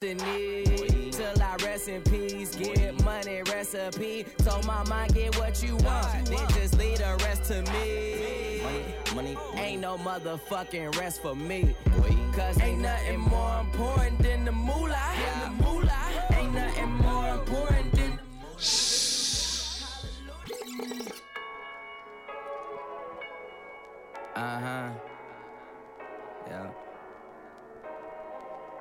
Till I rest in peace, get money recipe. Told my mind, get what you want, then just leave the rest to me. Money, money, Ain't no motherfucking rest for me. Cause ain't nothing more important than the moolah. The moolah. Ain't nothing more important than Uh huh.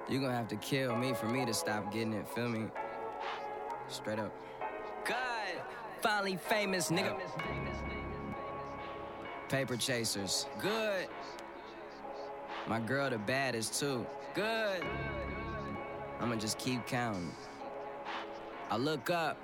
You gonna have to kill me for me to stop getting it, feel me? Straight up. God, finally famous, nigga. Paper chasers, good. My girl the baddest too, good. I'ma just keep counting. I look up.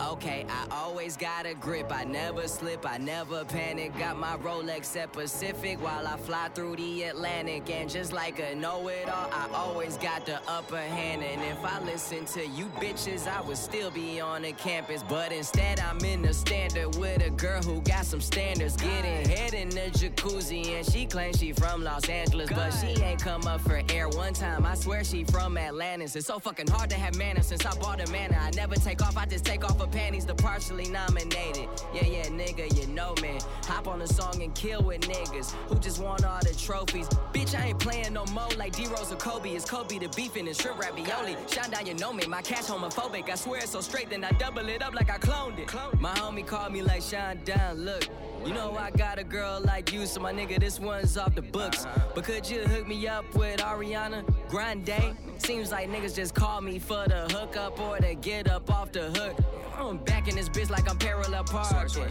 Okay, I always got a grip. I never slip, I never panic. Got my Rolex at Pacific while I fly through the Atlantic. And just like a know it all, I always got the upper hand. And if I listened to you bitches, I would still be on the campus. But instead, I'm in the standard with a girl who got some standards. Getting head in the jacuzzi, and she claims she from Los Angeles. But she ain't come up for air one time. I swear she from Atlantis. It's so fucking hard to have manners since I bought a manor. I never take off, I just take off her panties, the partially nominated. Yeah, yeah, nigga, you know me. Hop on a song and kill with niggas who just want all the trophies. Bitch, I ain't playing no more like D Rose or Kobe. It's Kobe the beefing and shrimp ravioli. Shine down, you know me. My cash homophobic. I swear it's so straight, then I double it up like I cloned it. My homie called me like Shine down. Look, you know I got a girl like you, so my nigga, this one's off the books. But could you hook me up with Ariana Grande? Seems like niggas just call me for the hookup or to get up off the hook. I'm back in this bitch like I'm parallel parking.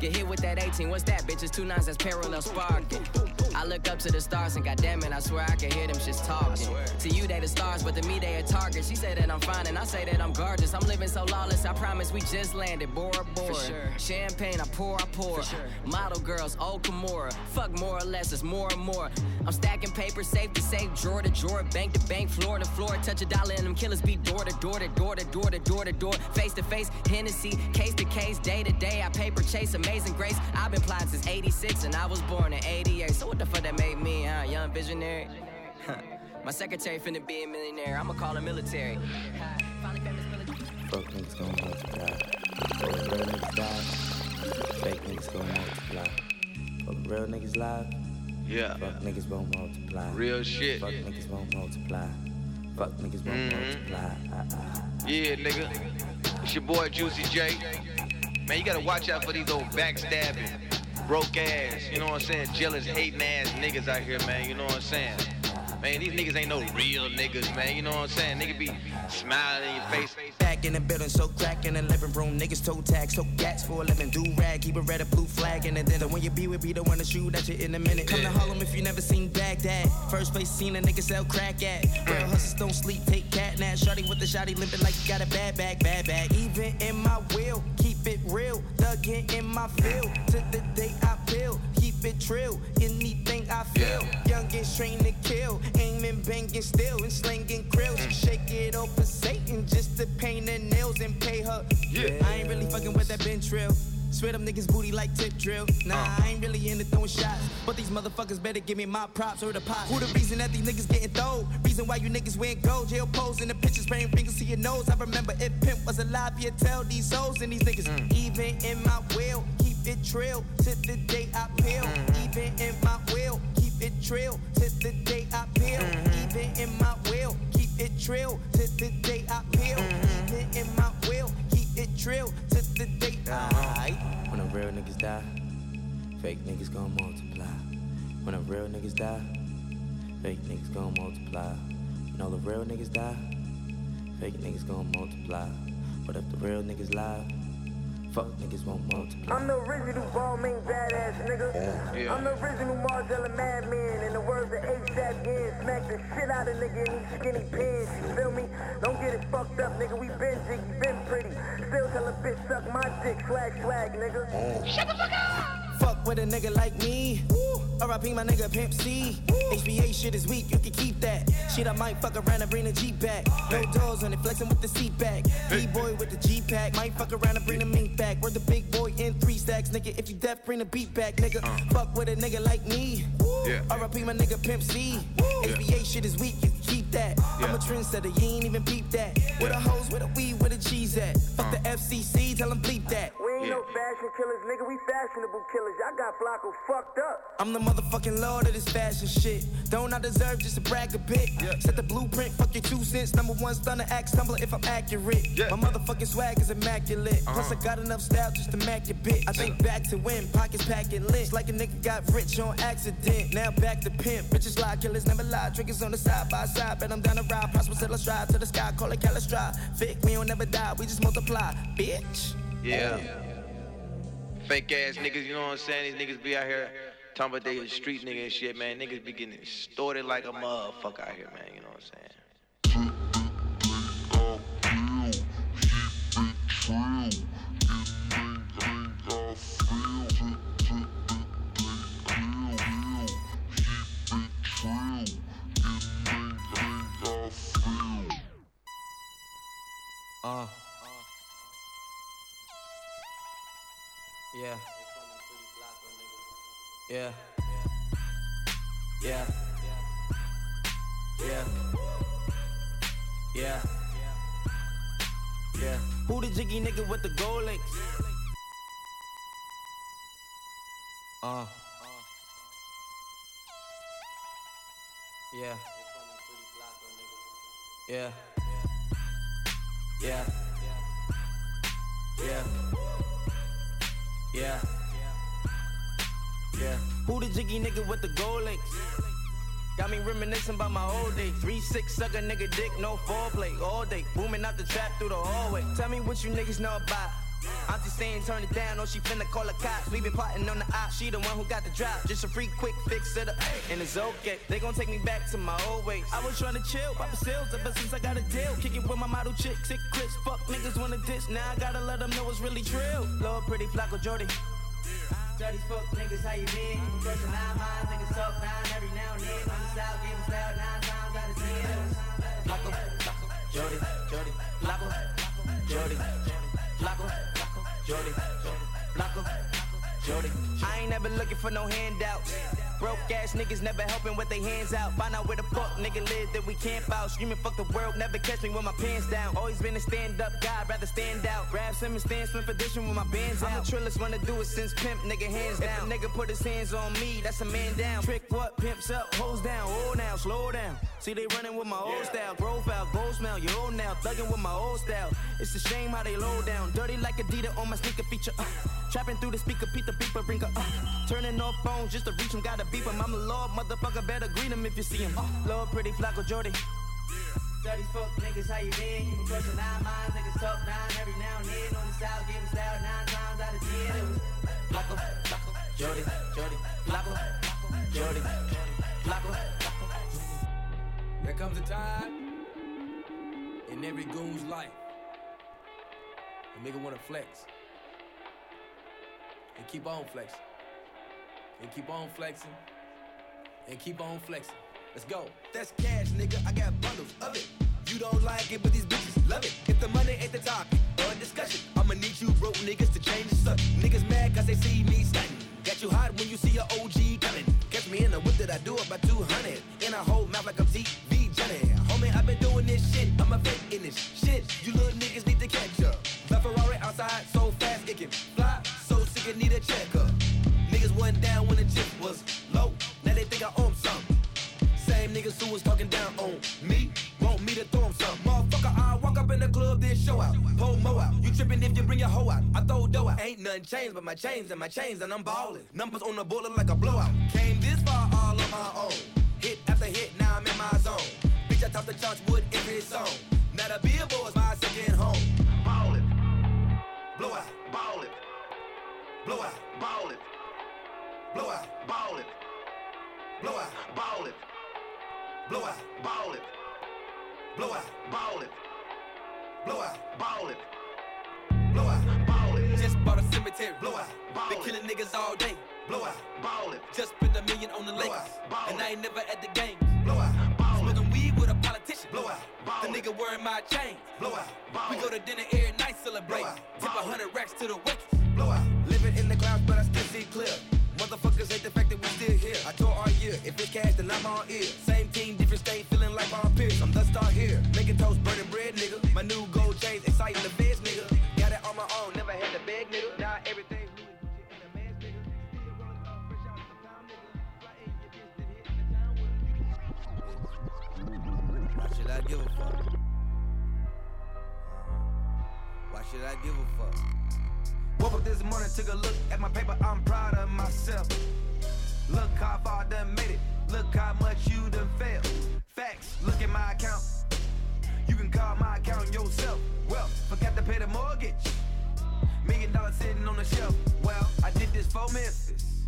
Get hit with that 18, what's that, bitch? It's two nines, that's parallel sparking. I look up to the stars and goddamn it, I swear I can hear them shits talking. To you, they the stars, but to me, they a target. She said that I'm fine, and I say that I'm gorgeous. I'm living so lawless, I promise we just landed. Bora Bora. Champagne, I pour, I pour. Model girls, old Kimura. Fuck more or less, it's more and more. I'm stacking paper, safe to safe, drawer to drawer, bank to bank, floor to floor. Touch a dollar and them killers beat door to door to door to door to door to door. Face to face, Hennessy, case to case, day to day. I paper chase, amazing grace. I've been plotting since 86 and I was born in 88. So what the fuck that made me, huh? Young visionary? My secretary finna be a millionaire. I'ma call him military. Finally famous military. Fuck niggas gon' multiply. Fuck real niggas die. Fake niggas gon' multiply. Fuck real niggas live. Yeah. Fuck niggas won't multiply. Real shit. Fuck niggas won't multiply. Fuck niggas won't Mhm. multiply. Ah, ah. Yeah, nigga. It's your boy Juicy J. Man, you gotta watch out for these old backstabbing, broke ass, you know what I'm saying? Jealous, hating ass niggas out here, man. You know what I'm saying? Man, these niggas ain't no real niggas, man. You know what I'm saying? Nigga be smiling in your face. Back in the building, so crack in the living room. Niggas toe tag, so gats for a living. Do rag, keep a red or blue flag in the dinner. When you be with be the one to shoot at you in a minute. Come to Harlem if you never seen Baghdad. First place seen a nigga sell crack at. Real hustlers don't sleep, take cat nap. Shotty with the shotty limping like you got a bad bag, bad bag. Even in my will, keep it real. Dug in in my field. To the day I feel, keep it trill. Anything I feel. Youngins trained to kill. Aiming, banging still, and slinging krills. Shake it for Satan just to paint her nails and pay her. Yeah. I ain't really fucking with that bench drill. Swear them niggas booty like tip drill. Nah, uh. I ain't really into throwing shots. But these motherfuckers better give me my props or the pot. Who the reason that these niggas getting thrown? Reason why you niggas wearing gold. Jail pose in the pictures, spraying fingers to your nose. I remember if Pimp was alive, he'd tell these souls and these niggas. Mm. Even in my will, keep it trill to the day I peel. Even in my will, keep it trill to the day I peel. Even in my will, keep it trill to the day I peel. Even in my will, keep it trill to the day I. Uh-huh. When the real niggas die, fake niggas gon' multiply. When the real niggas die, fake niggas gon' multiply. When all the real niggas die, fake niggas gon' multiply. But if the real niggas live, fuck niggas won't multiply. I'm the original ball main badass nigga. Yeah. I'm the original Margiela madman. In the words of ASAP Gin, smack the shit out of nigga in these skinny pants. You feel me? Don't get it fucked up, nigga. We been jiggy, been pretty. Still tell a bitch suck my dick, swag, swag, nigga. Shut the fuck up! Fuck with a nigga like me. RIP my nigga Pimp C. HBA shit is weak, you can keep that. Shit, I might fuck around and bring the G back. No doors on it, flexing with the seat back. B-boy with the G pack. Might fuck around and bring the mink back. We're the big boy in three stacks, nigga. If you deaf, bring the beat back, nigga. Fuck with a nigga like me. Yeah. RIP my nigga Pimp C. HBA shit is weak, you keep that. I'm a trendsetter, you ain't even peep that. Where the hoes, where the weed, where the cheese at? Fuck the uh. FCC, tell them bleep that. We ain't no fashion killers, nigga. We fashionable killers. Y'all got Flacko fucked up. I'm the motherfucking lord of this fashion shit. Don't I deserve just to brag a bit? Set the blueprint, fuck your two cents. Number one stunner, axe tumbler if I'm accurate. My motherfucking swag is immaculate. Plus uh-huh. I got enough style just to mac your bit. I think back to when pockets packing lit. Like a nigga got rich on accident. Now back to pimp. Bitches lie, killers never lie. Drinkers on the side by side. Bet I'm down the ride. Prosper till I strive to the sky. Call it Calistride. Thick, we don't never die. We just multiply. Bitch. Yeah. Fake ass niggas, you know what I'm saying? These niggas be out here talking about they street nigga and shit, man. Niggas be getting extorted like a motherfucker out here, man. You know what I'm saying? Uh. Yeah. Yeah. Yeah. Yeah. Yeah. Yeah. Who the jiggy nigga with the gold links? Uh. Yeah. Yeah. Yeah. Yeah. Yeah. Yeah. Who the jiggy nigga with the gold links? Got me reminiscing about my old days. Three six sucker nigga dick, no foreplay all day. Booming out the trap through the hallway. Tell me what you niggas know about. Auntie saying turn it down, or she finna call the cops. We been plotting on the op, she the one who got the drop. Just a free quick fix it up, and it's okay. They gon' take me back to my old ways. I was trying to chill, pop sales ever since I got a deal. Kick it with my model chick, sick Chris. Fuck niggas wanna diss, now I gotta let them know it's really trill. Lord, pretty Flacko Jodye. Dirty fuck niggas, how you been? Fresh nine minds, niggas talk nine every now and then. On the south, give us loud nine times out of ten. Flacko, Flacko, Jodye, Jodye, block Jody, Jody. I ain't never looking for no handouts. Broke ass niggas never helping with their hands out. Find out where the fuck nigga live that we camp out. Screaming fuck the world, never catch me with my pants down. Always been a stand up guy, rather stand out. Grab some and stand swim for dishing with my bands out. I'm the trillest wanna do it since pimp, nigga hands down. If a nigga put his hands on me, that's a man down. Trick what? Pimps up, hoes down, oh now, slow down. See they running with my old style, profile, gold smell, you old now, thugging with my old style. It's a shame how they low down, dirty like Adidas on my sneaker feature. Uh, trapping through the speaker, Pete the beeper, bring uh, turning off phones just to reach him, gotta beep him. I'm a lord, motherfucker, better greet him if you see him. Uh, Lord, pretty Flacko Jodye. Dirty fuck niggas, how you been? You been crushing nine minds, niggas talk nine every now and then. On the south, giving style nine times out of ten. It was Flacko, Flacko, Jodye, Jodye, Flacko, Jodye, Flacko, There comes a time in every goon's life. A nigga wanna flex. And keep on flexing. And keep on flexing. And keep on flexing. Let's go. That's cash, nigga. I got bundles of it. You don't like it, but these bitches love it. If the money ain't the topic or discussion, I'ma need you broke niggas to change the subject. Niggas mad cause they see me stunting. Got you hot when you see a OG coming. Catch me in a whip that I do about 200. In a whole mouth like I'm TV Johnny. Homie, I've been doing this shit. I'm a vet in this shit. You little niggas was talking down on me want me to throw 'em some. Motherfucker, I walk up in the club, then show out. Pull mo out. You trippin' if you bring your hoe out. I throw dough out. Ain't nothing changed but my chains and my chains, and I'm ballin'. Numbers on the bullet like a blowout. Came this far all on my own. Hit after hit, now I'm in my zone. Bitch, I top the charts with every song. Now the billboard's my second home. Ballin'. Blow out. Ballin'. Blow out. Ballin'. Blow out. Ballin'. Blow out. Ballin'. Blow out. Ballin'. Blow out. Ballin'. Blow out. Ballin'. Blow out. Ballin'. Just bought a cemetery. Blow out. Been killing niggas all day. Blow out. Ballin'. Just spent a million on the Lakers. And I ain't never at the games. Blow out. Smoking weed with a politician. Blow out. The nigga wearing my chains. Blow out. We go to dinner every night, celebrate. Tip a hundred racks to the waitress. Blow out. Living in the clouds, but I still see clear. Motherfuckers hate the fact that we still here. I told year. If it's cash, then I'm all ear. Same team, different state, feeling like my peers. I'm the star here. Making toast, burning bread, nigga. My new gold chains, exciting the best, nigga. Got it on my own, never had to beg, nigga. Now everything. Why should I give a fuck? Why should I give a fuck? Woke up this morning, took a look at my paper. I'm proud of myself. Look how far I done made it, look how much you done failed. Facts, look at my account. You can call my account yourself. Well, forgot to pay the mortgage. Million dollars sitting on the shelf. Well, I did this for Memphis.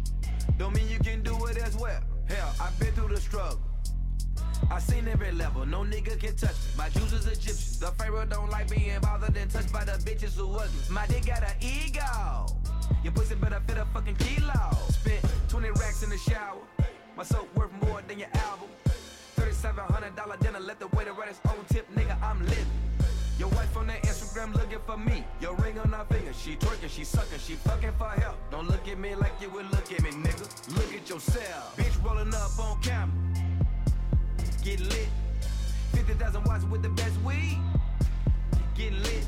Don't mean you can do it as well. Hell, I've been through the struggle. I seen every level, no nigga can touch me. My juice is Egyptian. The pharaoh don't like being bothered and touched by the bitches who ugly. My dick got an ego. Your pussy better fit a fucking kilo. Spent 20 racks in the shower. My soap worth more than your album. $3,700 dinner, let the waiter write his own tip, nigga, I'm living. Your wife on that Instagram looking for me. Your ring on her finger, she twerking, she sucking, she fucking for help. Don't look at me like you would look at me, nigga. Look at yourself. Bitch rolling up on camera. Get lit. 50,000 watts with the best weed. Get lit.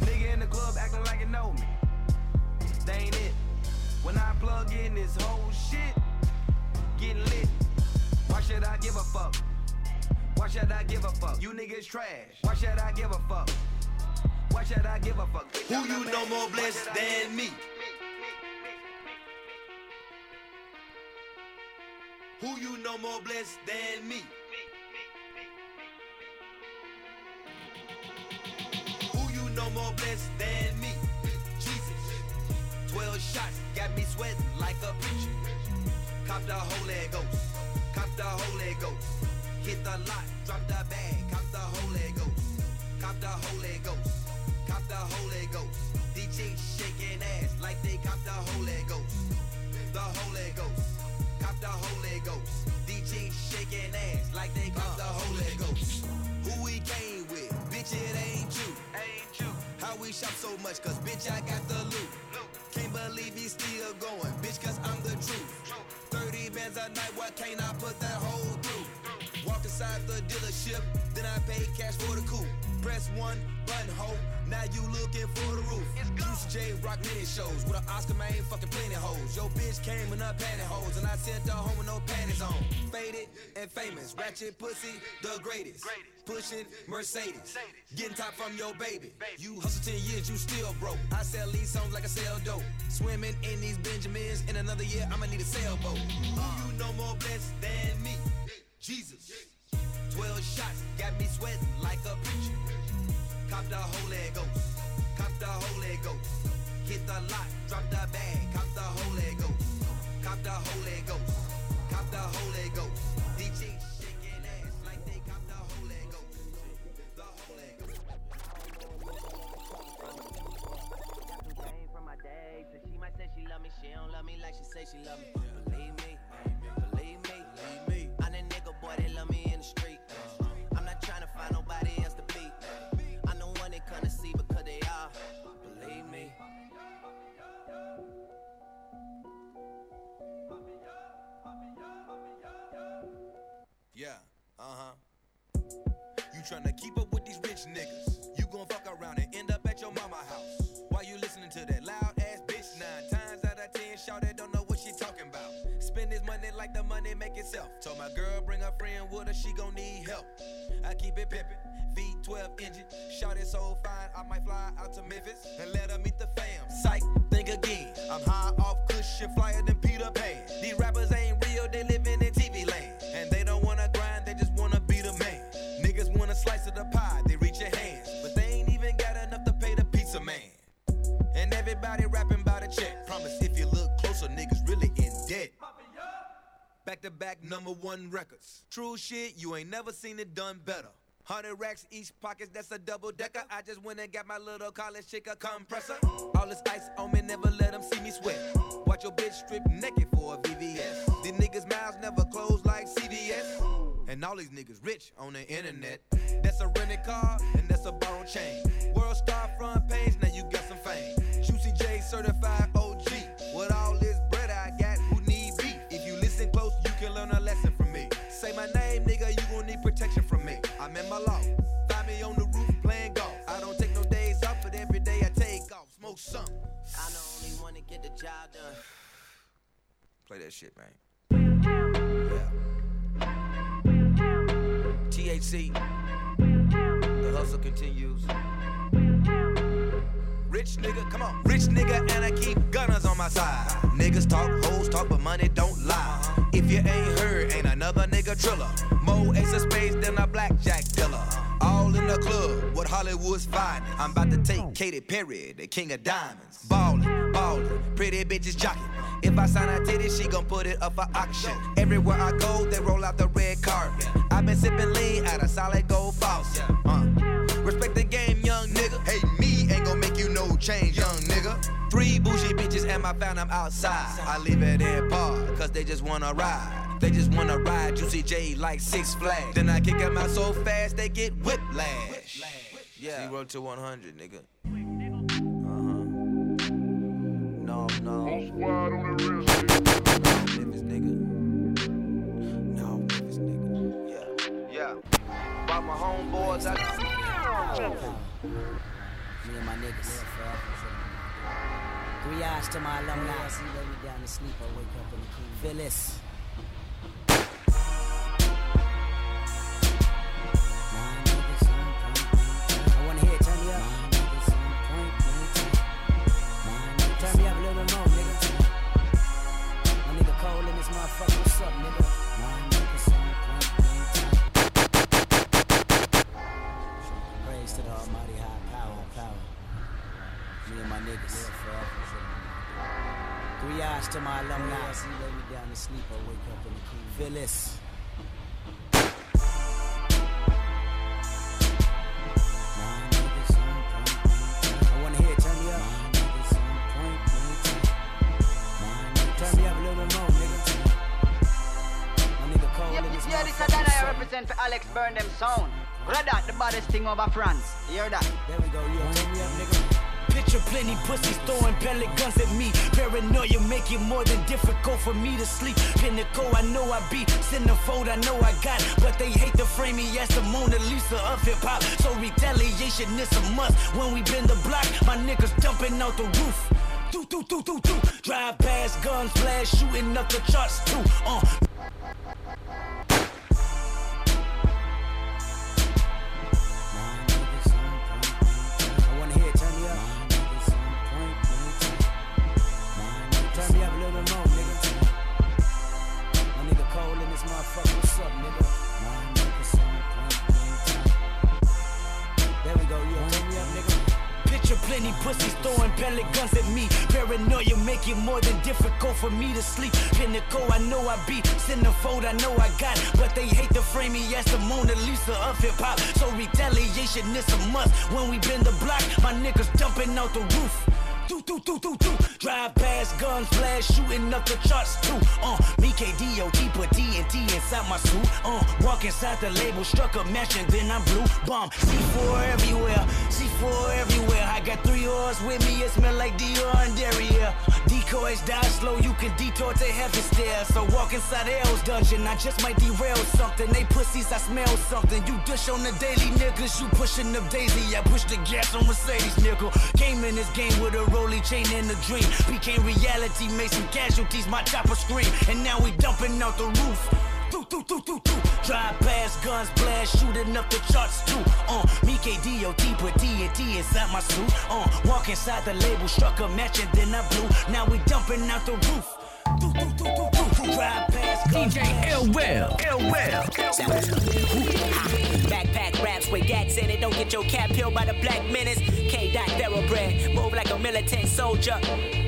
Nigga in the club acting like you know me. They ain't it. When I plug in this whole shit, get lit. Why should I give a fuck? Why should I give a fuck? You niggas trash. Why should I give a fuck? Why should I give a fuck? Who you know more blessed than me? Who you know more blessed than me? Got me sweating like a preacher. Cop the Holy Ghost. Cop the Holy Ghost. Hit the lot, drop the bag. Cop the Holy Ghost. Cop the Holy Ghost. Cop the Holy Ghost. Chicks shaking ass like they cop the Holy Ghost. The Holy Ghost. Cop the Holy Ghost. Chicks shaking ass like they cop the Holy Ghost. Who we came with? Bitch, it ain't you. Ain't you. How we shop so much? Cause bitch, I got the loot. Can't believe he's still going, bitch, cause I'm the truth. 30 bands a night, what can't I put that whole through? Walk inside the dealership, then I pay cash for the coupe. Press one button, ho. Now you looking for the roof. Juicy J rock mini shows with an Oscar man, fucking plenty hoes. Your bitch came in her pantyhose, and I sent her home with no panties on. Faded and famous, ratchet pussy, the greatest. Pushing Mercedes, getting top from your baby. You hustle 10 years, you still broke. I sell these songs like I sell dope. Swimming in these Benjamins, in another year, I'ma need a sailboat. Who you know more blessed than me? Jesus. 12 shots got me sweating like a preacher. Cop the Holy Ghost. Cop the Holy Ghost. Hit the lot, drop the bag. Cop the Holy Ghost. Cop the Holy Ghost. Cop the Holy Ghost. Chicks shaking ass like they cop the Holy Ghost. The Holy Ghost. From my and she might say she love me. She don't love me like she say she love me, like the money make itself. Told my girl bring her friend with her, she gon' need help. I keep it pimpin'. V12 engine, shout it so fine, I might fly out to Memphis and let her meet the fam. Psych, think again. I'm high off cushion, flyer than Peter Pan. These rappers ain't Back to back number one records. True shit, you ain't never seen it done better. Hundred racks each pocket, that's a double decker. I just went and got my little college chick a compressor. All this ice on me, never let them see me sweat. Watch your bitch strip naked for a VVS. These niggas' mouths never close like CVS. And all these niggas rich on the internet. That's a rented car and that's a borrowed chain. World star front page, now you got some fame. Juicy J certified I'm in my law. Find me on the roof playing golf. I don't take no days off, but every day I take off. Smoke some. I'm the only one to get the job done. Play that shit, man. Yeah. THC, hustle continues. Rich nigga, come on. Rich nigga, and I keep gunners on my side. Niggas talk, hoes talk, but money don't lie. If you ain't heard, ain't another nigga triller. More ace of spades than a blackjack dealer. All in the club, what Hollywood's finest. I'm about to take Katy Perry, the king of diamonds. Ballin', ballin', pretty bitches jockin'. If I sign a titty, she gon' put it up for auction. Everywhere I go, they roll out the red carpet. i been sippin' lean out of solid gold faucet. Uh. Respect the game, young nigga. Hey, me ain't gon' make you no change, young. Three bougie bitches and my phantom outside. I leave it in park, cause they just wanna ride. They just wanna ride Juicy J like Six Flags. Then I kick them out so fast they get whiplash. Yeah. Zero to 100, nigga. Uh-huh. No, no. Memphis nigga. No, Memphis nigga. Yeah. Yeah. Brought my homeboys out. Me and my niggas. Three eyes to my alumni. I see lay me down to sleep. I wake up in the king. Phyllis. I wanna hear it. Turn me up. Turn me up a little more, nigga. My nigga Cole in this motherfucker. What's up, nigga? Praise to the Almighty High Power, power. Me and my niggas. Three eyes to my alumni. I see lay me down to sleep. I wake up in the king. Phyllis. Wanna hear it. Turn me up. Turn me up a little bit more, nigga. My nigga Cole in this Yeah, this is that I represent for Alex Burn them sound. Brother, the baddest thing over France. You hear that? There we go. Yeah, turn me up, nigga. Picture plenty pussies throwing pellet guns at me. Paranoia make it more than difficult for me to sleep. Pinnacle, I know I be. Centerfold, I know I got. But they hate to frame me as the Mona Lisa of hip hop. So retaliation is a must. When we bend the block, my niggas jumping out the roof. Do, do, do, do, do. Drive past guns, blast, shooting up the charts too. Uh, plenty pussies throwing pellet guns at me. Paranoia make it more than difficult for me to sleep. Pinnacle, I know I be. Centerfold, I know I got. But they hate to frame me as the Mona Lisa of hip hop. So retaliation is a must. When we bend the block, my niggas jumping out the roof. Do, do, do, do, do. Drive past guns, blast, shooting up the charts too. Uh, me KDOT put TNT inside my suit. Uh, walk inside the label, struck a match and then I'm blue. Bomb, C4 everywhere, C4 everywhere. I got three R's with me, it smell like Dior and Derriere. Decoys die slow, you can detour to heaven stairs. So walk inside L's dungeon, I just might derail something. They pussies, I smell something. You dish on the daily niggas, you pushing the daisy. I push the gas on Mercedes, nigga. Came in this game with a rolly chain and a dream. Became reality, made some casualties, my chopper scream. And now we dumping out the roof. Do, do, do, do, do. Drive past guns, blast, shooting up the charts too. Uh, me KDOT put TNT inside my suit. Uh, walk inside the label, struck a match and then I blew. Now we dumping out the roof. Do, do, do, do, do. Drive past guns, DJ Ill Will. Ill Will. Backpack raps with gats in it. Don't get your cap peeled by the black menace. K. Dot thoroughbred. Move like a militant soldier.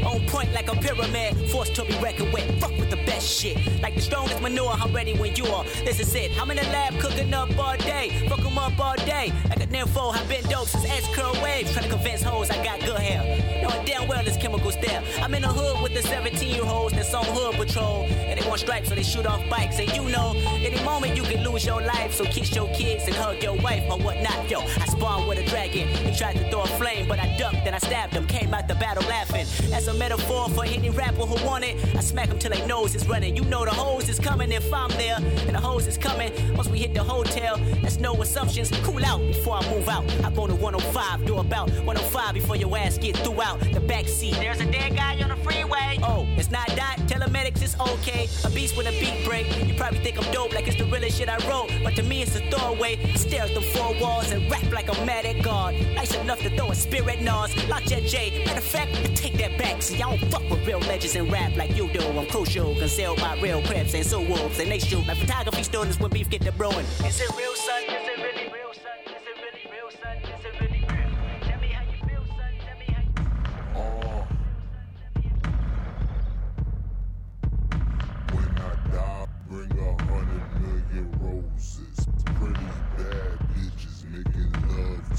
On point like a pyramid. Forced to be reckoned with. Fuck with the best shit. Like the strongest manure, I'm ready when you are. This is it. I'm in the lab cooking up all day. Fuck 'em up all day. Like a nympho, I've been dope since S curl waves. Trying to convince hoes I got good hair. Knowing damn well there's chemicals there. I'm in the hood with the 17 year olds that's on hood patrol. And they want stripes so they shoot off bikes. And you know, any moment you can lose your life. So kiss your kids and hug your wife or whatnot. Yo, I spawned with a dragon. He tried to throw a flame, but I ducked and I stabbed him. Came out the battle laughing. As a metaphor for any rapper who want it, I smack them till they nose is running. You know the hose is coming if I'm there, and the hose is coming. Once we hit the hotel, that's no assumptions. Cool out before I move out. I go to 105, do about 105 before your ass get through out the back seat. There's a dead guy on the freeway. Oh, it's not that. Telemedics is okay. A beast with a break. You probably think I'm dope, like it's the realest shit I wrote, but to me it's a throwaway. Stare at the four walls and rap like I'm mad at God. Nice enough to throw a spirit nose. Jet J. Matter of fact, I take that back. See, I don't fuck with real legends and rap like you do. I'm crucial, concealed by real crips and so wolves, and they shoot like photography students when beef get the brewing. Is it real, son?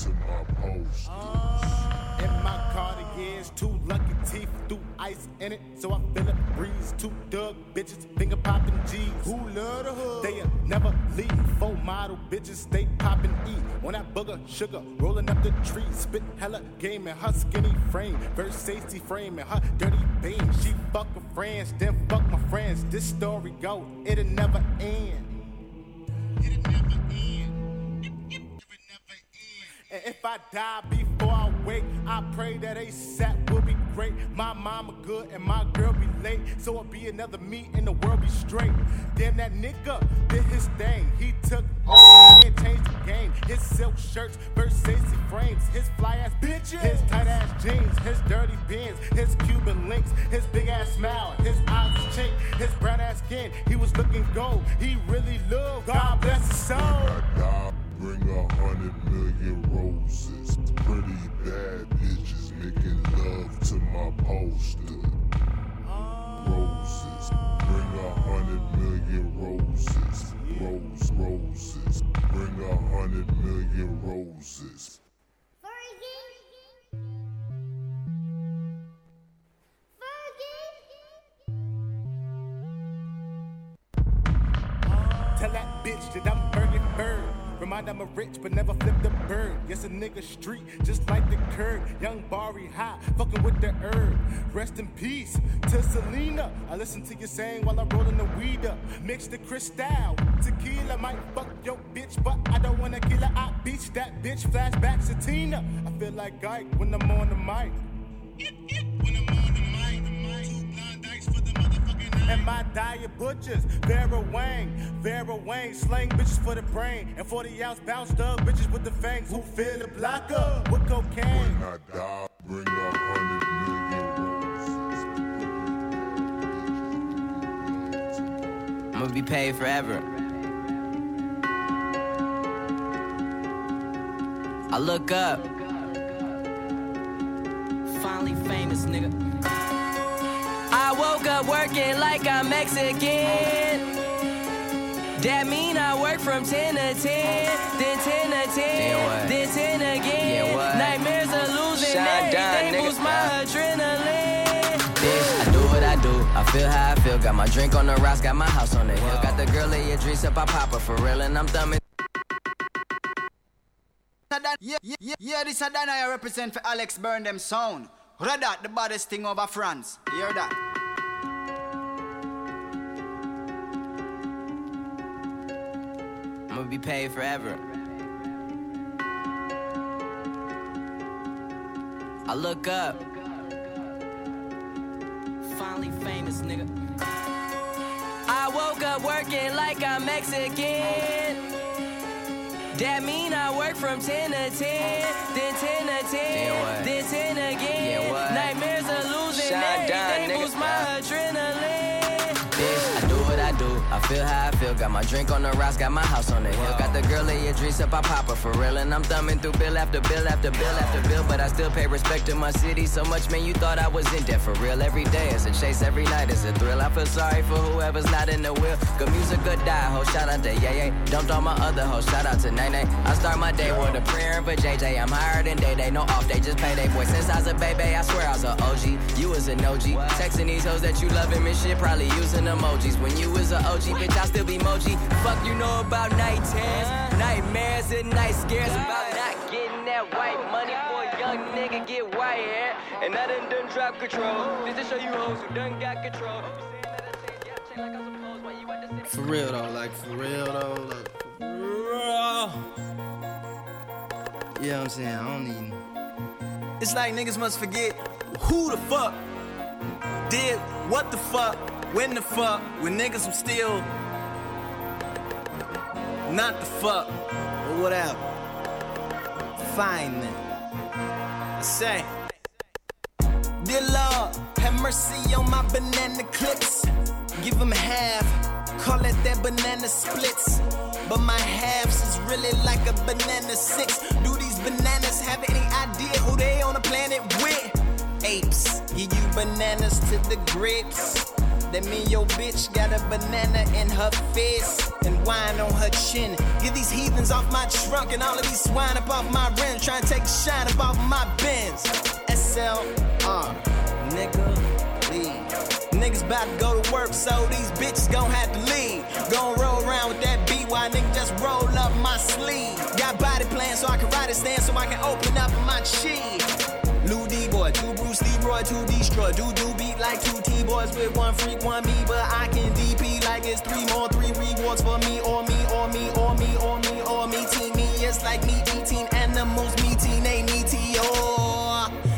To my posters. In my cardigans, two lucky teeth through ice in it, so I feel a breeze. Two Doug bitches, finger popping G's. Who love the hood? They never leave. Four model bitches, stay popping E. On that booger, sugar, rolling up the tree. Spit hella game in her skinny frame. Very safety frame in her dirty beam. She fuck her friends, then fuck my friends. This story go, it'll never end. it'll never end. And if I die before I wake, I pray that ASAP will be great. My mama good and my girl be late. So it'll be another me and the world be straight. Damn, that nigga did his thing. He took over and changed the game. His silk shirts, Versace frames. His fly ass bitches. His tight ass jeans. His dirty bins. His Cuban links. His big ass smile. His eyes chink. His brown ass skin. He was looking gold. He really loved. God bless his soul. Bring a hundred million roses. Pretty bad bitches making love to my poster. Roses, bring a hundred million roses. Rose, roses, bring a hundred million roses. Tell that bitch that I'm Remind I'm a rich but never flip the bird. Yes, a nigga street, just like the curb. Young Bari hot, fucking with the herb. Rest in peace to Selena. I listen to you saying while I'm rolling the weed up. Mix the crystal, tequila. Might fuck your bitch, but I don't wanna kill her. I beach that bitch, flashback to Tina. I feel like Ike when I'm on the mic. And my diet butchers, Vera Wang, Vera Wang, slang bitches for the brain, and 40 ounce bounce dug bitches with the fangs who fill the block up with cocaine. When I die, bring a hundred million I'm gonna be paid forever. I look up. Finally famous, nigga. I woke up working like I'm Mexican. That mean I work from 10 to 10, then 10 to 10, then 10 again. Yeah. Nightmares of losing Shine down, everything nigga. boosts my adrenaline. Bitch, I do what I do. I feel how I feel. Got my drink on the rocks, got my house on the hill. Got the girl at your drinks up, I pop her for real, and I'm thumbing. Yeah, yeah, yeah, yeah, this is Dana I represent for Alex Burn them sound. Radat, the baddest thing over France. You hear that? I'm gonna be paid forever. I look up. Finally famous, nigga. I woke up working like I'm Mexican. That mean I work from 10 to 10, then 10 to 10, then 10 again. My adrenaline. Bitch, I do what I do. I feel how I feel. Got my drink on the rocks, got my house on the hill. Got the girl at your drinks up, I pop her for real. And I'm thumbing through bill after bill after bill after bill. But I still pay respect to my city so much, man. You thought I was in debt for real. Every day is a chase, every night is a thrill. I feel sorry for whoever's not in the wheel. Good music, good die, ho. Shout out to Yay Yay. Dumped on my other hoes. Shout out to Nay Nay. I start my day with a prayer for JJ. I'm higher than Day Day. No off day, just payday boy. Since I was a baby, I swear I was an OG. You was an OG. Texting these hoes that you love him and shit. Probably using emojis. When you was an OG, bitch, I still be moji. Fuck you know about night terrors, nightmares and night scares about not getting that white money for a young nigga get white hair. And I done done drop control. This to show you hoes who done got control. For real though, like for real though, like for real. You know what I'm saying? I don't even. It's like niggas must forget who the fuck did what the fuck, when the fuck, when niggas was still not the fuck, or whatever. Fine then. I say, Dear Lord, have mercy on my banana clips. Give them half, call it that banana splits. But my halves is really like a banana six. Do these bananas have any idea who they on the planet with? Apes, give you bananas to the grapes. That mean your bitch got a banana in her fist and wine on her chin. Get these heathens off my trunk and all of these swine up off my rims. Trying to take shine up off my bins. SLR, nigga, leave. Niggas about to go to work, so these bitches gon' have to leave. Gon' roll around with that beat while nigga just roll up my sleeve. Got body plans so I can ride a stand so I can open up my cheese. Lou D boy, two Bruce Leroy, two destroy. Do do beat like two T boys with one freak, one me, but I can DP like it's three more, three rewards for me, or me, or me, or me, or me, or me, team me. It's like me eating animals, me teen, they meteor.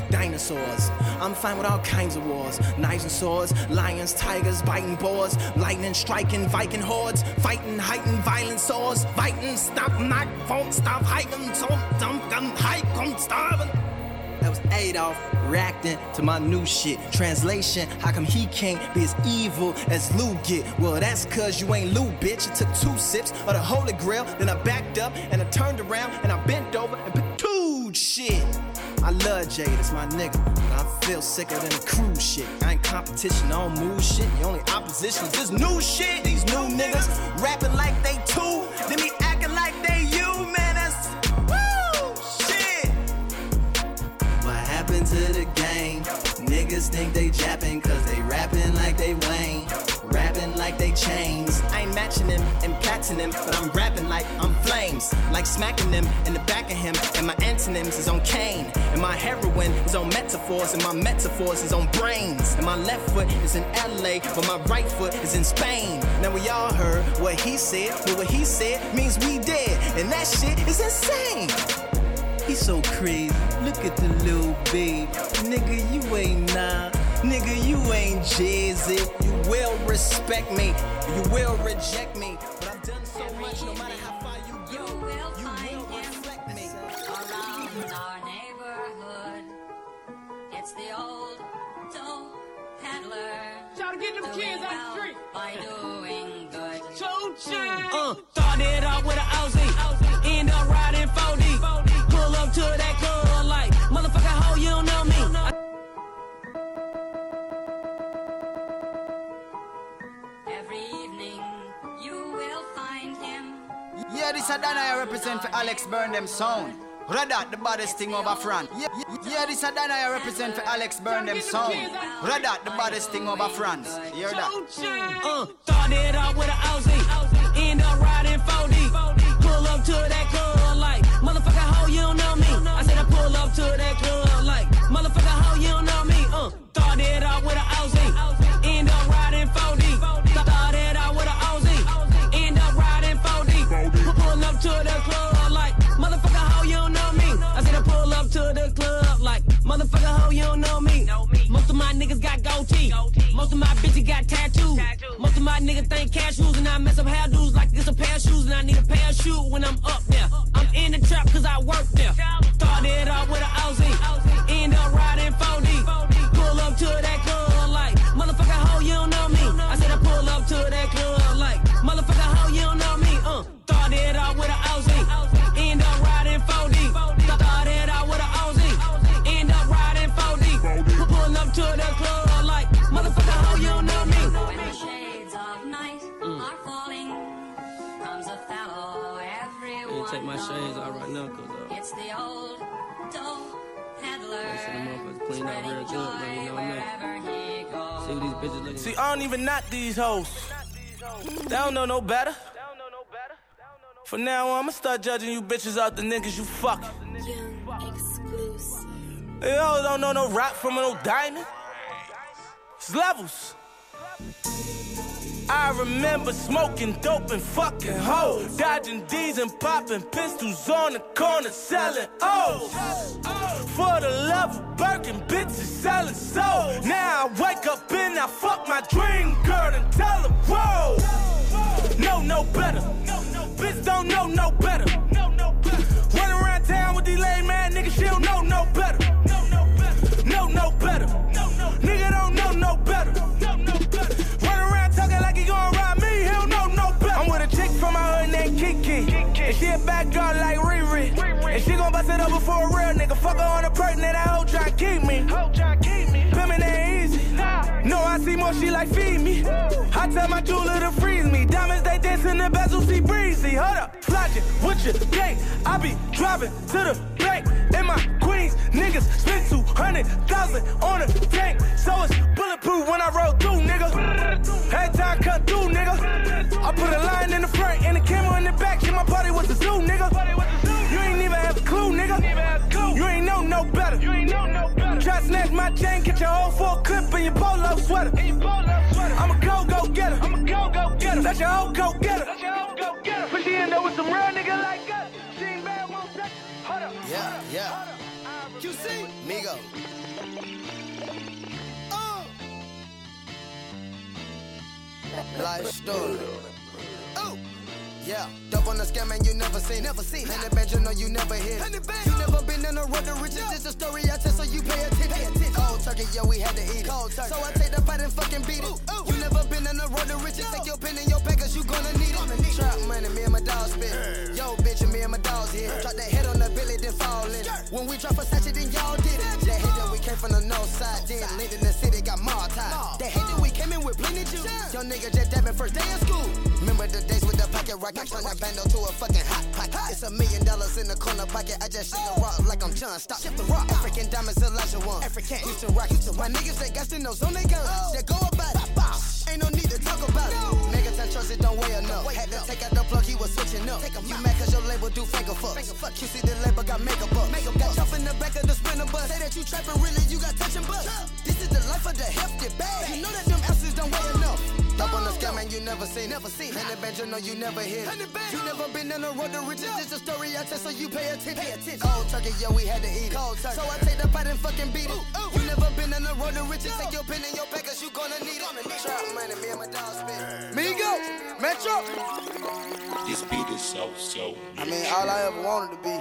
Dinosaurs. I'm fine with all kinds of wars. Knives and swords, lions, tigers, biting boars, lightning striking Viking hordes, fighting, heightened violent swords, fighting, stop, knock, won't stop, hiking, so dump, gun, hike, I'm starving. That was Adolf reacting to my new shit. Translation, how come he can't be as evil as Lou get? Well, that's cause you ain't Lou, bitch. You took two sips of the Holy Grail, then I backed up and I turned around and I bent over and patooed shit. I love Jade, it's my nigga, but I feel sicker than the cruise shit. I ain't competition, I don't move shit. The only opposition is this new shit. These new niggas rapping like they two, Niggas think they japping cause they rapping like they Wayne. Rapping like they chains. I ain't matching them and them. but I'm rapping like I'm flames. Like smacking them in the back of him. And my antonyms is on Kane. And my heroin is on metaphors. And my metaphors is on brains. And my left foot is in LA, but my right foot is in Spain. Now we all heard what he said, but what he said means we dead. And that shit is insane. He's so crazy. Look at the little babe. Nigga, you ain't nah. Nigga, you ain't Jay-Z. You will respect me. You will reject me. But I've done so much, no matter how far you go, you will reflect me. Around our neighborhood, it's the old dope peddler. Try to get them kids out the street. By doing good. Uh, started off with an Aussie, this a Dana I represent for Alex Burn them sound. Radat, the baddest thing over front. Yeah, yeah, yeah, this a Dana I represent for Alex Burn them sound. Radat, the baddest thing over France. You hear that? Uh, started off with an Aussie, end up riding 4D. Pull up to that club Most of my bitches got tattoos. Most of my niggas think cashews and I mess up hairdos like it's a pair of shoes and I need a parachute when I'm up there. I'm in the trap cause I work there. Started off with an Aussie, motherfuckers cleaned real good, man. You know what I mean? Wherever he goes. See these bitches looking See, I don't even knock these hoes. They don't know no better. For now on, I'ma start judging you bitches out the niggas you fuck. They all don't know no rap from no diamond. It's levels. I remember smoking dope and fucking hoes, dodging D's and popping pistols on the corner, selling O's. For the love of Birkin, bitches selling souls. Now I wake up and I fuck my dream girl and tell her, whoa. No, no better. Bitch don't know no better. Run around town with these lame man niggas, she don't know no better. She like feed me. I tell my jeweler to freeze me. Diamonds, they dance in the bezel, see breezy. Hold up, flodging with your gang. I be driving to the bank. In my Queens, niggas spend 200,000 on a tank. So it's bulletproof when I roll through, nigga. Every time I come through, nigga. I put a line in the front and a camera in the back. My chain, get your whole full clip in your polo sweater. I'm a go go getter. I'm a go go getter. Let your whole go getter. Let your whole go getter. But she in there with some real nigga like us. She ain't bad, won't touch. Hold up. Yeah, yeah. QC, Migo. Uh. Life story. Oh. Yeah, dope on the scam and you never seen, never seen. Hundred bands, you know you never hit. You never been in the road to riches. It's a story I tell, so you pay attention. Cold turkey, yeah, we had to eat. Cold turkey. So I take the pot and fucking beat it. You never been in the road to riches. Take your pen and your pack, cause you gonna need it. Trap money, me and my dog spit. Yo, bitch, and me and my dogs here. Drop that head on the billy, then fall in. When we drop a Versace, then y'all did it. That hate that we came from the north side, then linked in the city, got time. That hate that we came in with plenty juice. Young nigga just dabbing first day of school. Remember the days with the pocket rocket, turn that bando to a fucking hot pocket. It's a million dollars in the corner pocket. I just shit the rock like I'm John Stop. Ship the rock. African diamonds, Elijah one. African. Houston rock, Houston My niggas they got oh. nose on their guns. They go about it. Ain't no need to talk about it. Niggas that trust it don't weigh enough. Had to take out the plug, he was switching up. You mad cause your label do finger fucks. Fuck you see the label got makeup up. Makeup got jump in the back of the sprinter bus. Say that you trapping really, you got touching bus. This is the life of the hefty bag. You know that them ounces don't weigh enough. Up on the scam and you never seen, never seen. Hundred bands, you know you never hit. You never been in the road to riches. It's a story I tell, so you pay attention. Pay attention. Cold turkey, yeah, we had to eat it. Cold turkey. So I take the pot and fucking beat it. You never been in the road to riches. Take your pen and your packers, you gonna need it. Trap money, me and my dog spit. Migo, Metro. This beat is so, so. I mean, all I ever wanted to be.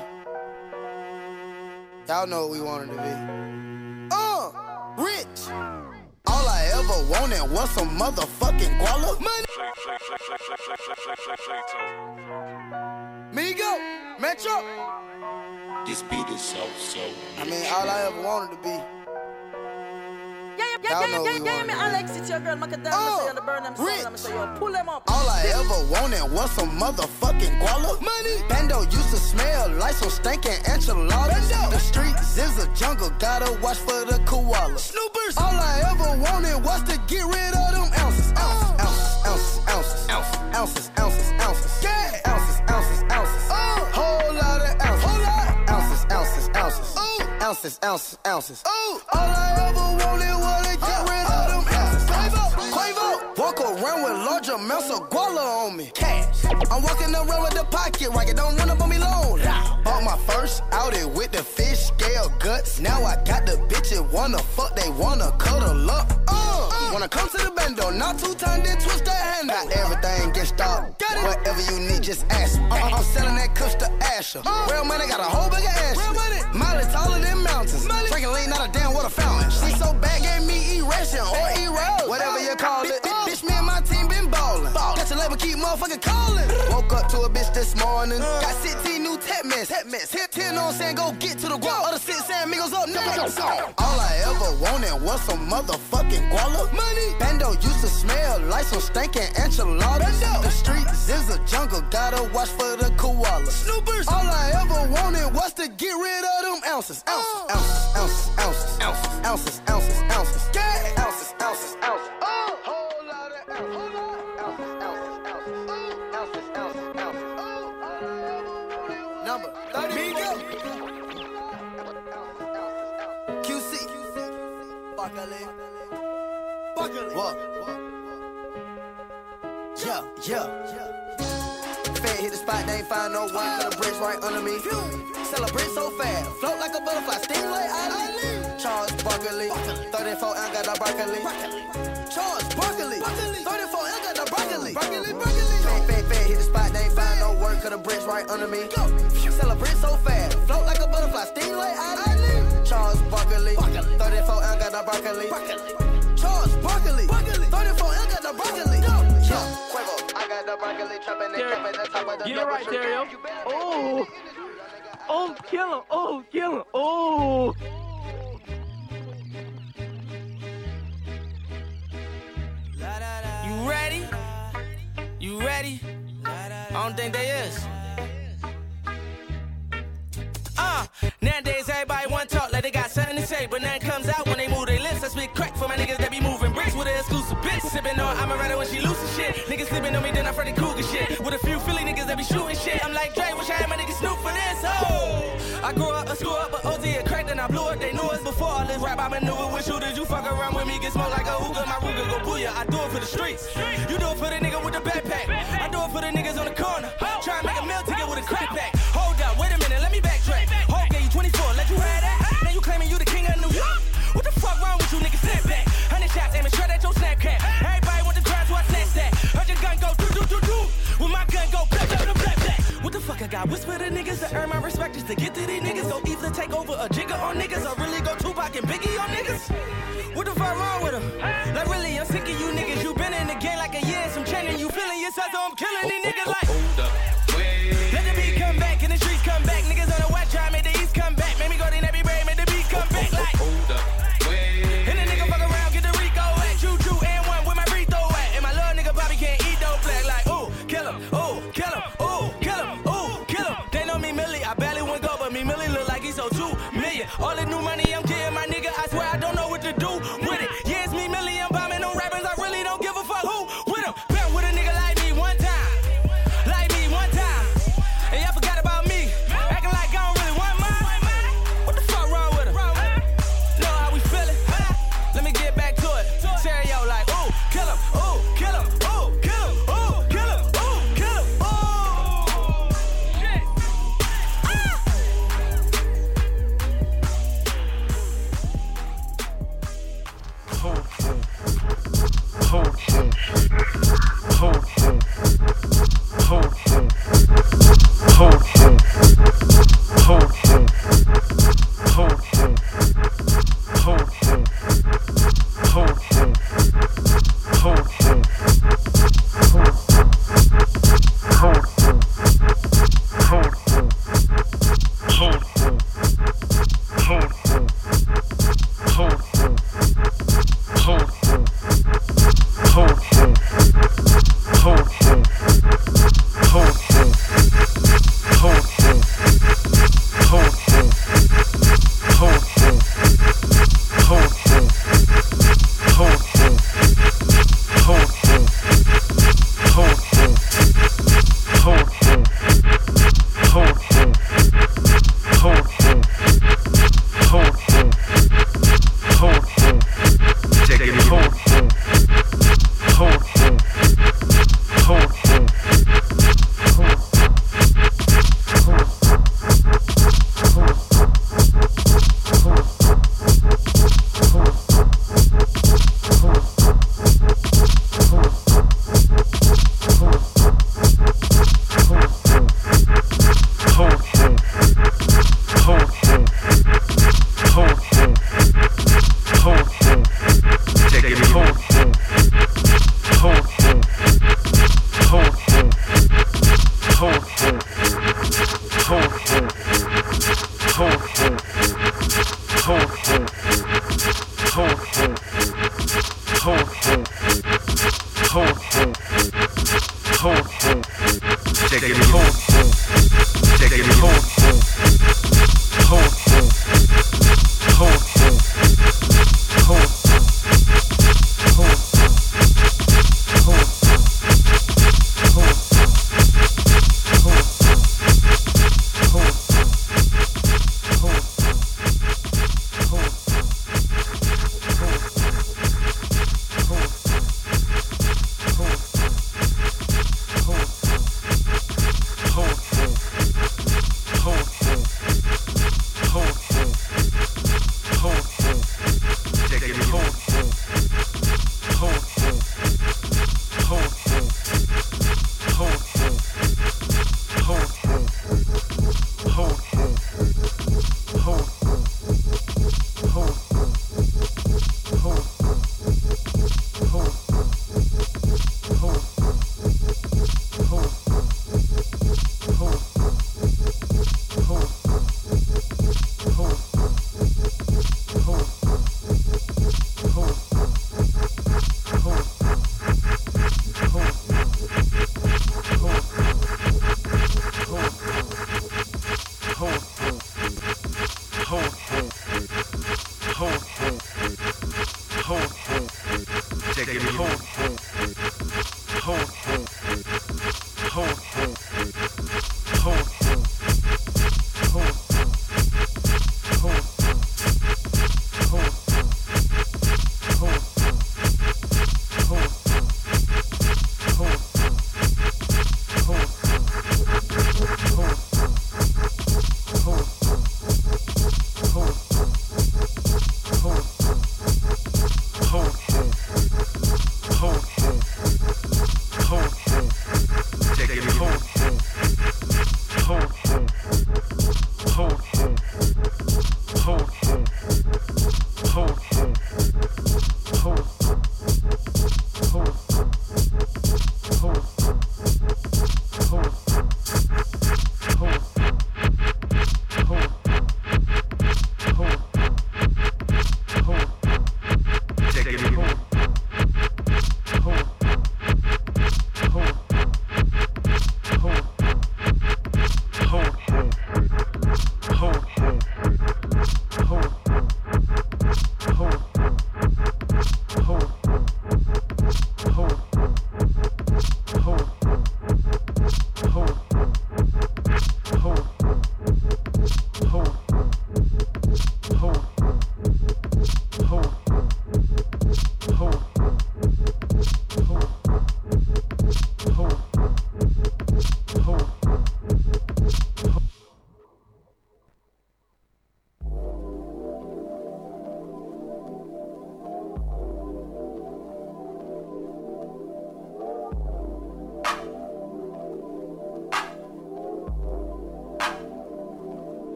Y'all know what we wanted to be. Uh, rich. All I ever wanted was some motherfucking guala money. Migo, Metro. This beat is so, so. I mean, all I ever wanted to be. Yeah, Y'all yeah, yeah, yeah, yeah, wanted me to Alex, it's your girl, Macadam, Oh, say, you the burn them soul, I'm say, yo, pull them up. All I ever wanted was some motherfucking guala money. Bando used to smell like some stinking enchiladas. The streets is a jungle, gotta watch for the koala. Snoopers. All I ever wanted was to get rid of them ounces. Ounces, ounces, ounces, ounces, ounces, ounces, ounces. Ounces, Ounces, ounces, ounces. All I ever wanted was to get rid of them ounces. Quavo, Quavo. Walk around with large amounts of guala on me. Cash. I'm walking around with the pocket rocket. Don't run up on me long. Bought my first Audi with the fish scale guts. Now I got the bitches wanna fuck, they wanna cuddle up. Uh, uh. wanna come to the bando, not two times, then twist that handle. Got everything get stopped. Whatever you need, just ask. me. I'm, I'm selling that kush to Asher. Real money got a whole bag of ass. Real money. Molly lean, not a damn water fountain. She so bad, gave me erection or erode. Whatever you call it. Bitch, me and my team been ballin'. Got your label, keep motherfucking callin'. Woke up to a bitch this morning. Uh. Got 16 new tech mess. Tech Hit 10 on saying go get to the guap. Other six saying amigos up next. All I ever wanted was some motherfucking guala money. Bando used to smell like some stinking enchiladas. The streets is a jungle, gotta watch for the koala. Snoopers. All I ever wanted was to get rid of them ounces. Ounces, uh. ounces, ounces, ounces, ounces, ounces, ounces, ounces. Ounces, Buckley. Buckley. What? Yeah, yeah. Fed hit the spot, they ain't find no one. Cut the bricks right under me. Celebrate so fast, float like a butterfly, sting like Ali. Charles Barkley, 34 and got the broccoli. Charles Barkley, 34 and got the broccoli. Broccoli, broccoli. Fed, fed, fed, hit the spot, they ain't find no work. The bricks right under me. Celebrate so fast, float like a butterfly, sting like Ali. Charles Barkley, 34 and got the broccoli. Charles Barkley, 34 and got the broccoli. Yeah, Quavo, I got the broccoli trapping and trapping the top of the Get it right, tree. Terrio. Oh. Oh, kill him. Oh, kill him. Oh. You ready? You ready? I don't think they is. Uh, nowadays everybody want talk like they got something to say, but nothing comes out when they move their lips. I spit crack for my niggas that be moving bricks with an exclusive bitch. Sipping on I'm a rider when she losing shit. Niggas sleeping on me, then I Freddy Krueger shit. With a few Philly niggas that be shooting shit. I'm like Dre, wish I had my niggas Snoop for this. Oh, I grew up a screw up, but OZ and cracked and I blew up. They knew us before all this rap. I maneuver with shooters. You fuck around with me, get smoked like a hookah. My Ruger go booyah. I do it for the streets. You do it for the nigga with the backpack. I got? Whisper to niggas to earn my respect just to get to these niggas. So either take over a jigger on niggas or really go Tupac and Biggie on niggas. What the fuck wrong with them? Like really, I'm sick of you niggas. You been in the game like a year, some training. You feeling yourself, so I'm killing these niggas like.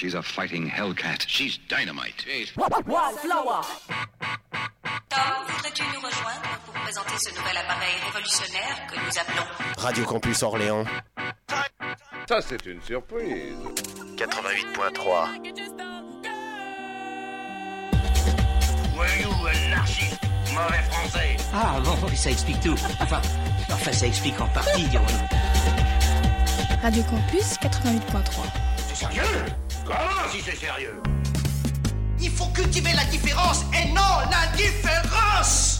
She's a fighting hellcat. She's dynamite. Wildflower. Tom, voudrais-tu nous rejoindre pour présenter ce nouvel appareil révolutionnaire que nous appelons Radio Campus Orléans. Ça, c'est une surprise. 88.3. Voyou, anarchiste, mauvais français. Ah bon, ça explique tout. Enfin, enfin ça explique en partie, dirons-nous. Radio Campus 88.3. Si c'est sérieux. Il faut cultiver la différence et non l'indifférence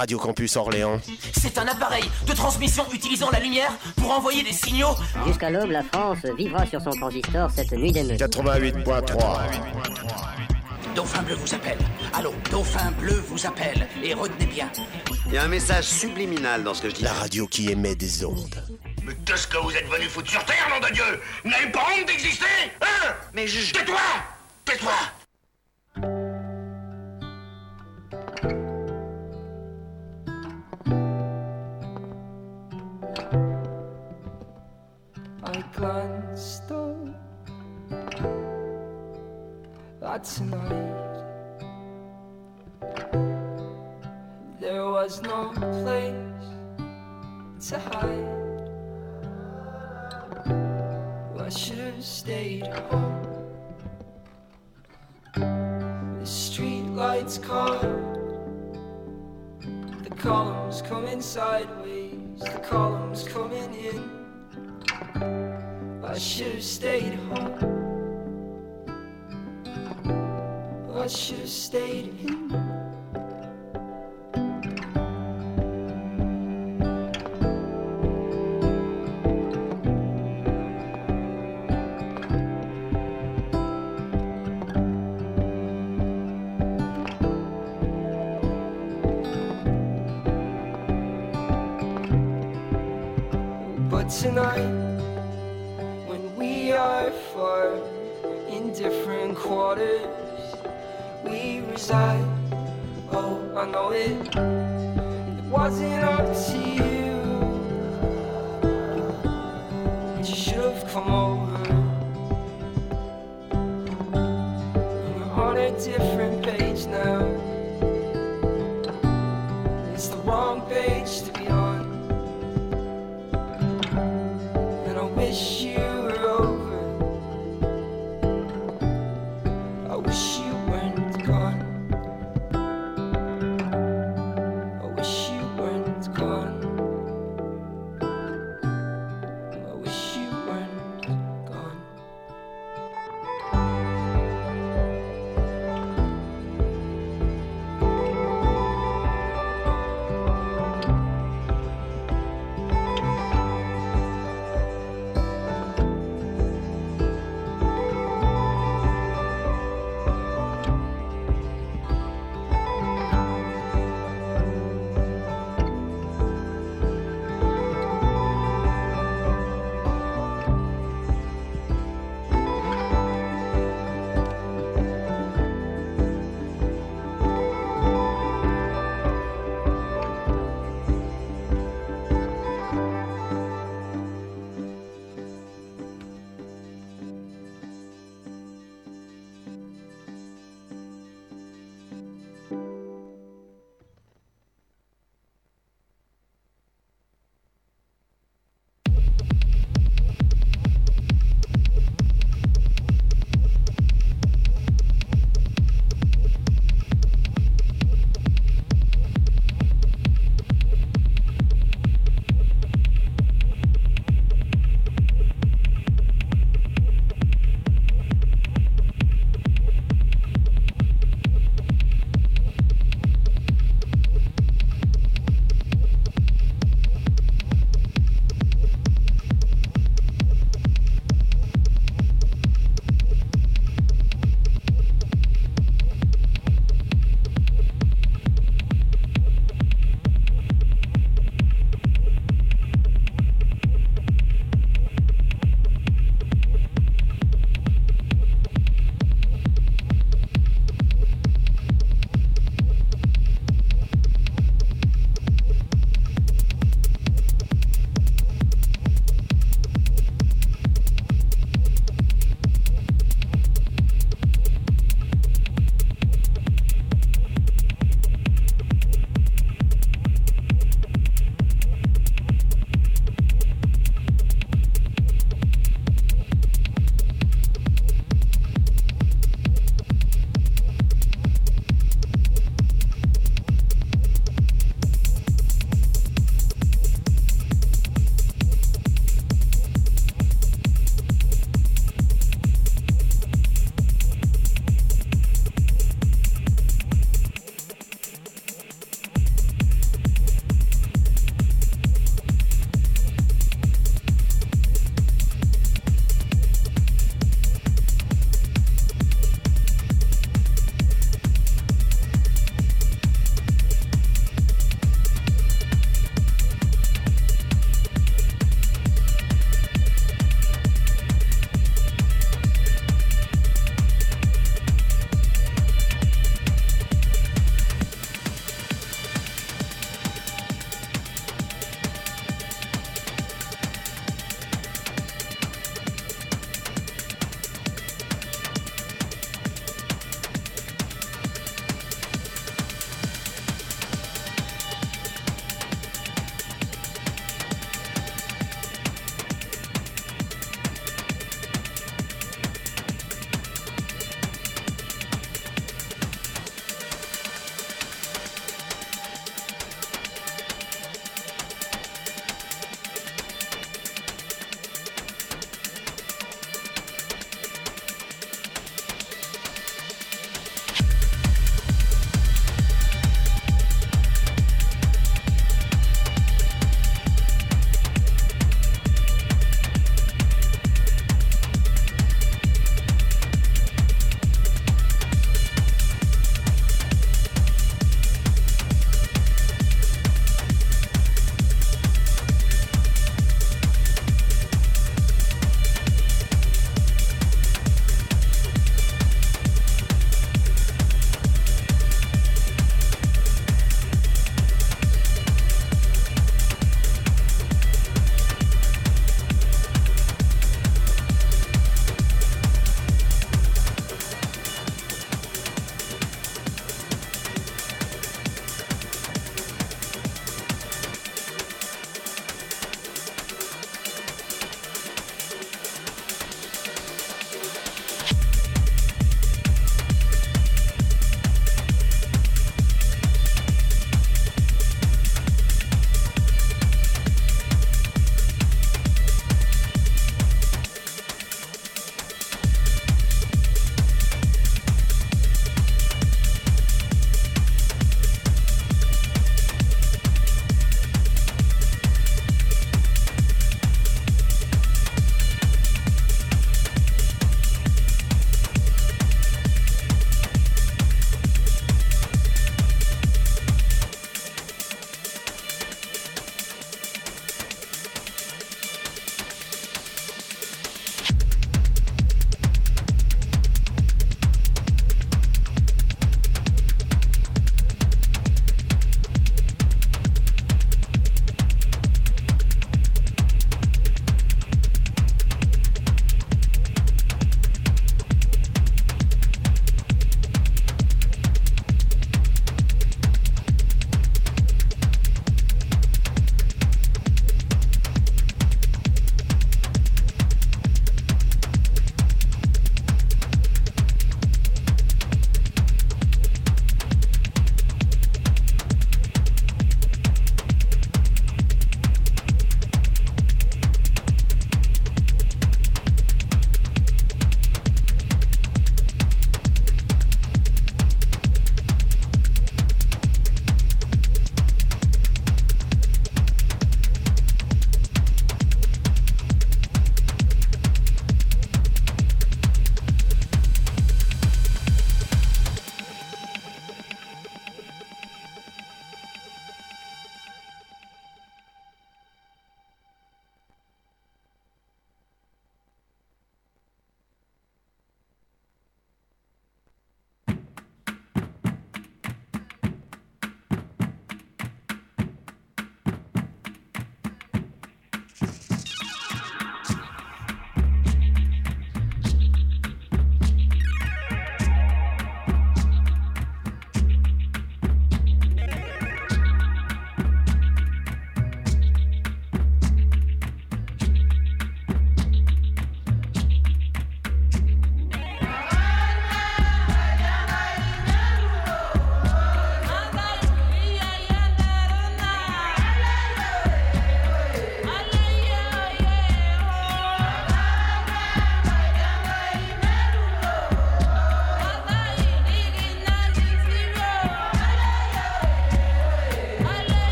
Radio Campus Orléans. C'est un appareil de transmission utilisant la lumière pour envoyer des signaux. Jusqu'à l'aube, la France vivra sur son transistor cette nuit d'émeute. 88.3. Dauphin bleu vous appelle. Allô, Dauphin bleu vous appelle. Et retenez bien. Il y a un message subliminal dans ce que je dis. La radio qui émet des ondes. Mais qu'est-ce que vous êtes venu foutre sur Terre, nom de Dieu? Vous n'avez pas honte d'exister Hein? Mais je... Tais-toi Tais-toi at tonight. There was no place to hide. I should have stayed home. The street lights caught. The columns coming sideways. The columns coming in. I should have stayed home. Should have stayed in.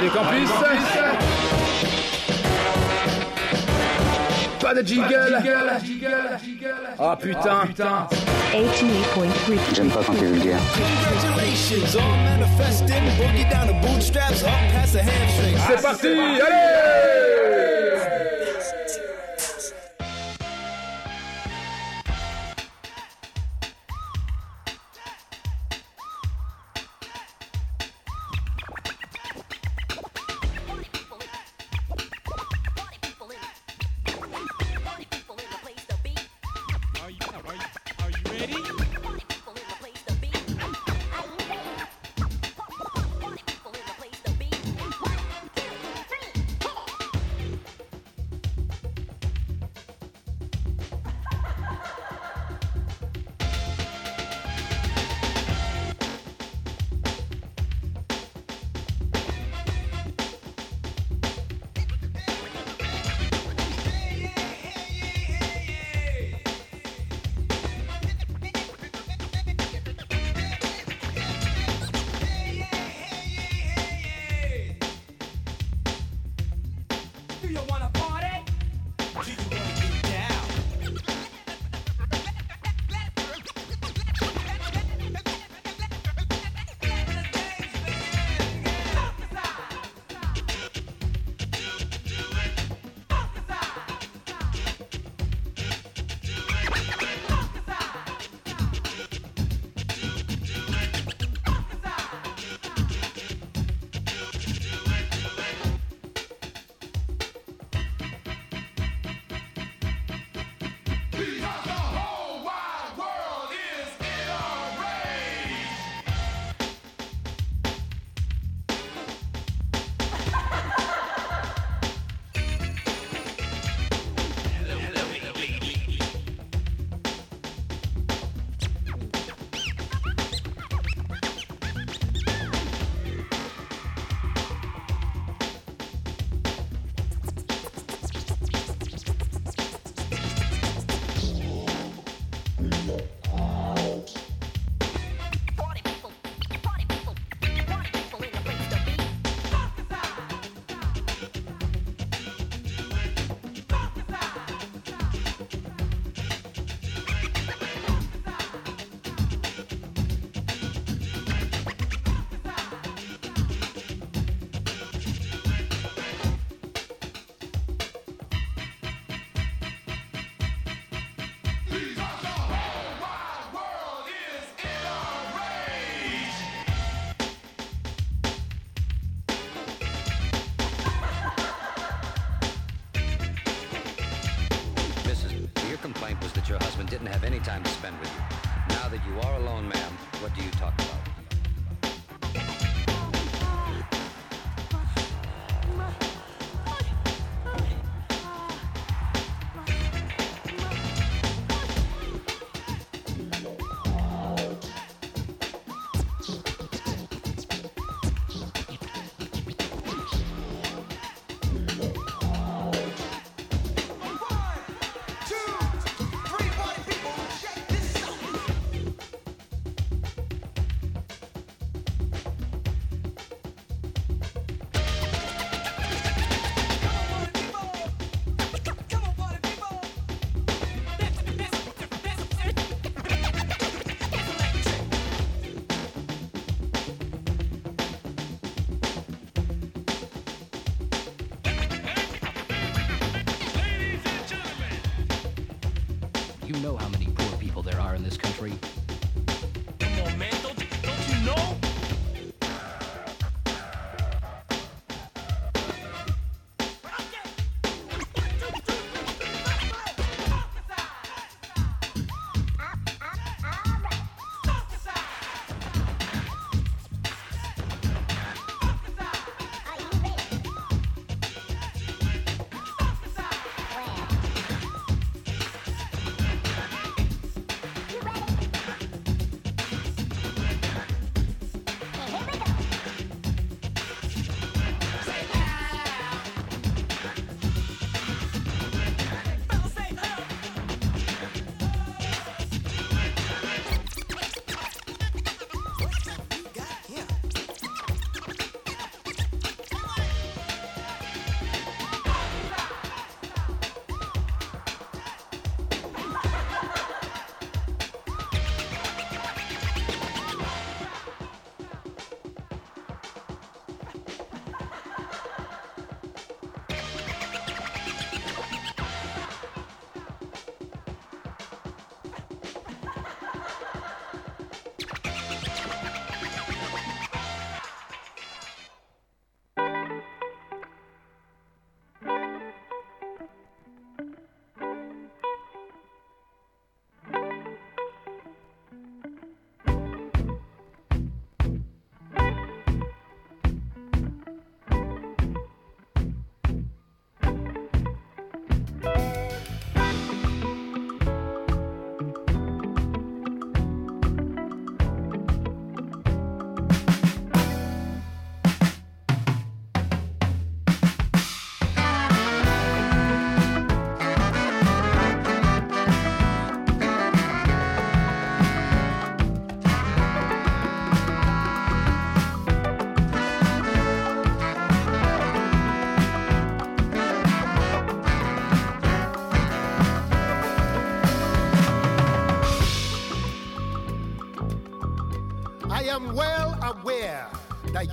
Radio Campus. Pas de jingle. Ah putain. Ah, J'aime pas quand t'es vulgaire. C'est parti, allez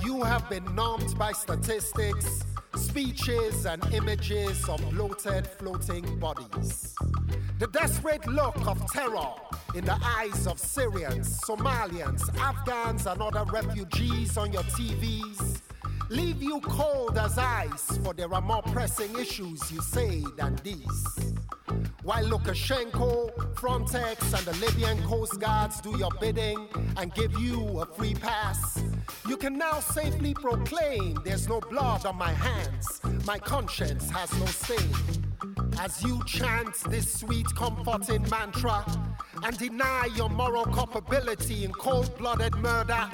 you have been numbed by statistics, speeches, and images of bloated floating bodies. The desperate look of terror in the eyes of Syrians, Somalians, Afghans, and other refugees on your TVs leave you cold as ice, for there are more pressing issues, you say, than these. While Lukashenko, Frontex, and the Libyan Coast Guards do your bidding and give you a free pass, you can now safely proclaim there's no blood on my hands, my conscience has no stain. As you chant this sweet, comforting mantra and deny your moral culpability in cold blooded murder,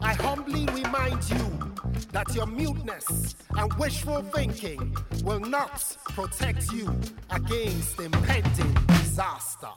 I humbly remind you that your muteness and wishful thinking will not protect you against impending disaster.